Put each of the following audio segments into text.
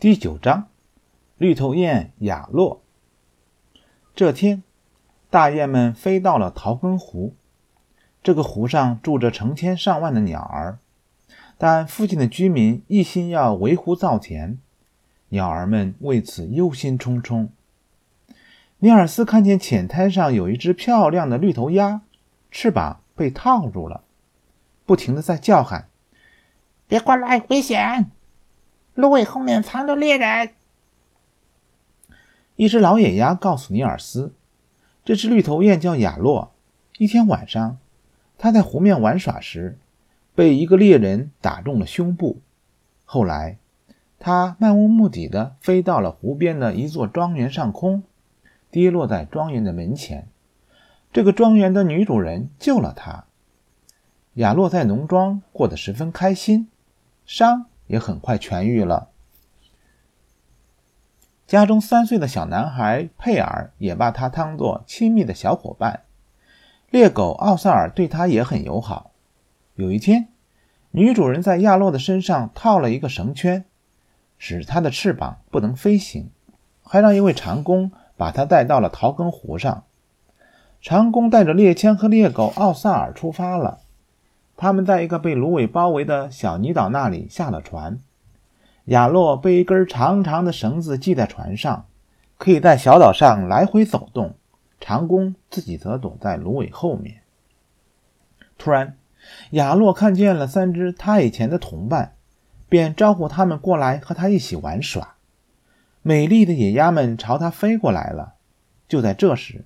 第九章，绿头雁雅洛。这天，大雁们飞到了桃根湖。这个湖上住着成千上万的鸟儿，但附近的居民一心要围湖造田，鸟儿们为此忧心忡忡。尼尔斯看见浅滩上有一只漂亮的绿头鸭，翅膀被套住了，不停的在叫喊：“别过来，危险！”芦苇后面藏着猎人。一只老野鸭告诉尼尔斯，这只绿头雁叫雅洛。一天晚上，它在湖面玩耍时，被一个猎人打中了胸部。后来，它漫无目的地飞到了湖边的一座庄园上空，跌落在庄园的门前。这个庄园的女主人救了它。雅洛在农庄过得十分开心，伤。也很快痊愈了。家中三岁的小男孩佩尔也把他当作亲密的小伙伴。猎狗奥萨尔对他也很友好。有一天，女主人在亚洛的身上套了一个绳圈，使他的翅膀不能飞行，还让一位长工把他带到了桃根湖上。长工带着猎枪和猎狗奥萨尔出发了。他们在一个被芦苇包围的小泥岛那里下了船。亚洛被一根长长的绳子系在船上，可以在小岛上来回走动。长工自己则躲在芦苇后面。突然，亚洛看见了三只他以前的同伴，便招呼他们过来和他一起玩耍。美丽的野鸭们朝他飞过来了。就在这时，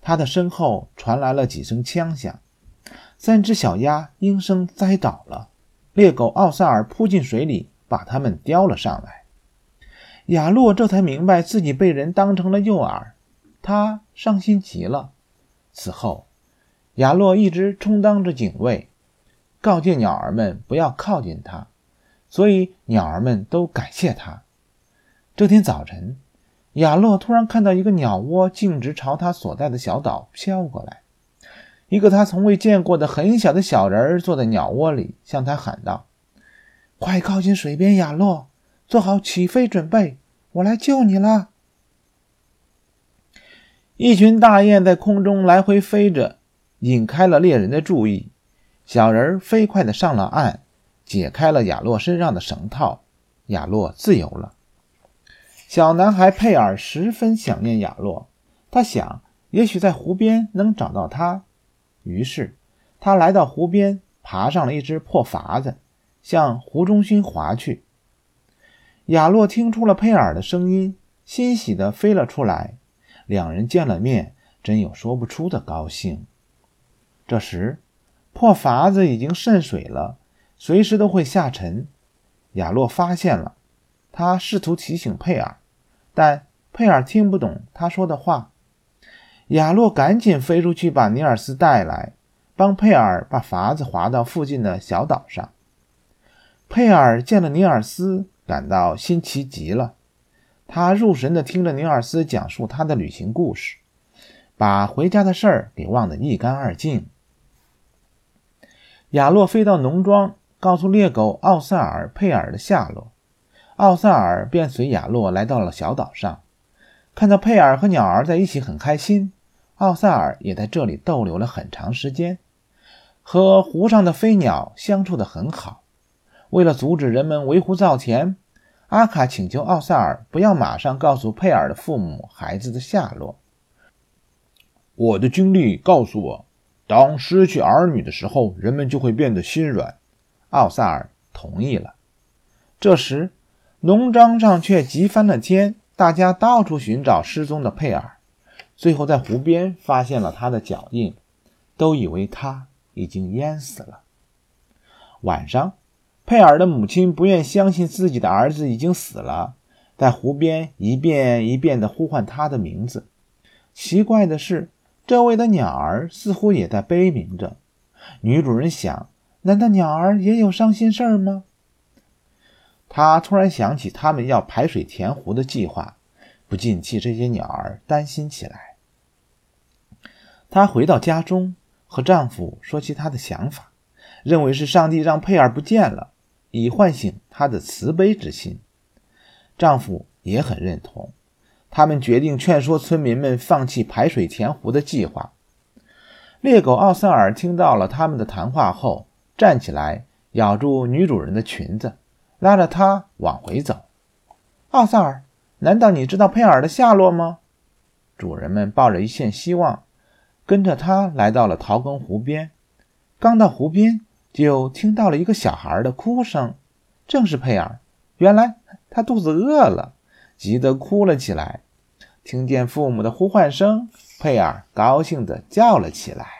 他的身后传来了几声枪响。三只小鸭应声栽倒了，猎狗奥萨尔扑进水里，把它们叼了上来。亚洛这才明白自己被人当成了诱饵，他伤心极了。此后，亚洛一直充当着警卫，告诫鸟儿们不要靠近他，所以鸟儿们都感谢他。这天早晨，亚洛突然看到一个鸟窝径直朝他所在的小岛飘过来。一个他从未见过的很小的小人儿坐在鸟窝里，向他喊道：“快靠近水边，亚洛，做好起飞准备，我来救你了。”一群大雁在空中来回飞着，引开了猎人的注意。小人儿飞快地上了岸，解开了亚洛身上的绳套，亚洛自由了。小男孩佩尔十分想念亚洛，他想，也许在湖边能找到他。于是，他来到湖边，爬上了一只破筏子，向湖中心划去。亚洛听出了佩尔的声音，欣喜地飞了出来。两人见了面，真有说不出的高兴。这时，破筏子已经渗水了，随时都会下沉。亚洛发现了，他试图提醒佩尔，但佩尔听不懂他说的话。亚洛赶紧飞出去，把尼尔斯带来，帮佩尔把筏子划到附近的小岛上。佩尔见了尼尔斯，感到新奇极了。他入神地听着尼尔斯讲述他的旅行故事，把回家的事儿给忘得一干二净。亚洛飞到农庄，告诉猎狗奥萨尔佩尔的下落，奥萨尔便随亚洛来到了小岛上，看到佩尔和鸟儿在一起，很开心。奥萨尔也在这里逗留了很长时间，和湖上的飞鸟相处得很好。为了阻止人们围湖造田，阿卡请求奥萨尔不要马上告诉佩尔的父母孩子的下落。我的经历告诉我，当失去儿女的时候，人们就会变得心软。奥萨尔同意了。这时，农庄上却急翻了天，大家到处寻找失踪的佩尔。最后，在湖边发现了他的脚印，都以为他已经淹死了。晚上，佩尔的母亲不愿相信自己的儿子已经死了，在湖边一遍一遍地呼唤他的名字。奇怪的是，周围的鸟儿似乎也在悲鸣着。女主人想：难道鸟儿也有伤心事儿吗？她突然想起他们要排水填湖的计划，不禁替这些鸟儿担心起来。她回到家中，和丈夫说起她的想法，认为是上帝让佩尔不见了，以唤醒她的慈悲之心。丈夫也很认同。他们决定劝说村民们放弃排水填湖的计划。猎狗奥塞尔听到了他们的谈话后，站起来咬住女主人的裙子，拉着她往回走。奥塞尔，难道你知道佩尔的下落吗？主人们抱着一线希望，跟着他来到了桃根湖边。刚到湖边，就听到了一个小孩的哭声，正是佩尔。原来他肚子饿了。急得哭了起来，听见父母的呼唤声，佩尔高兴地叫了起来。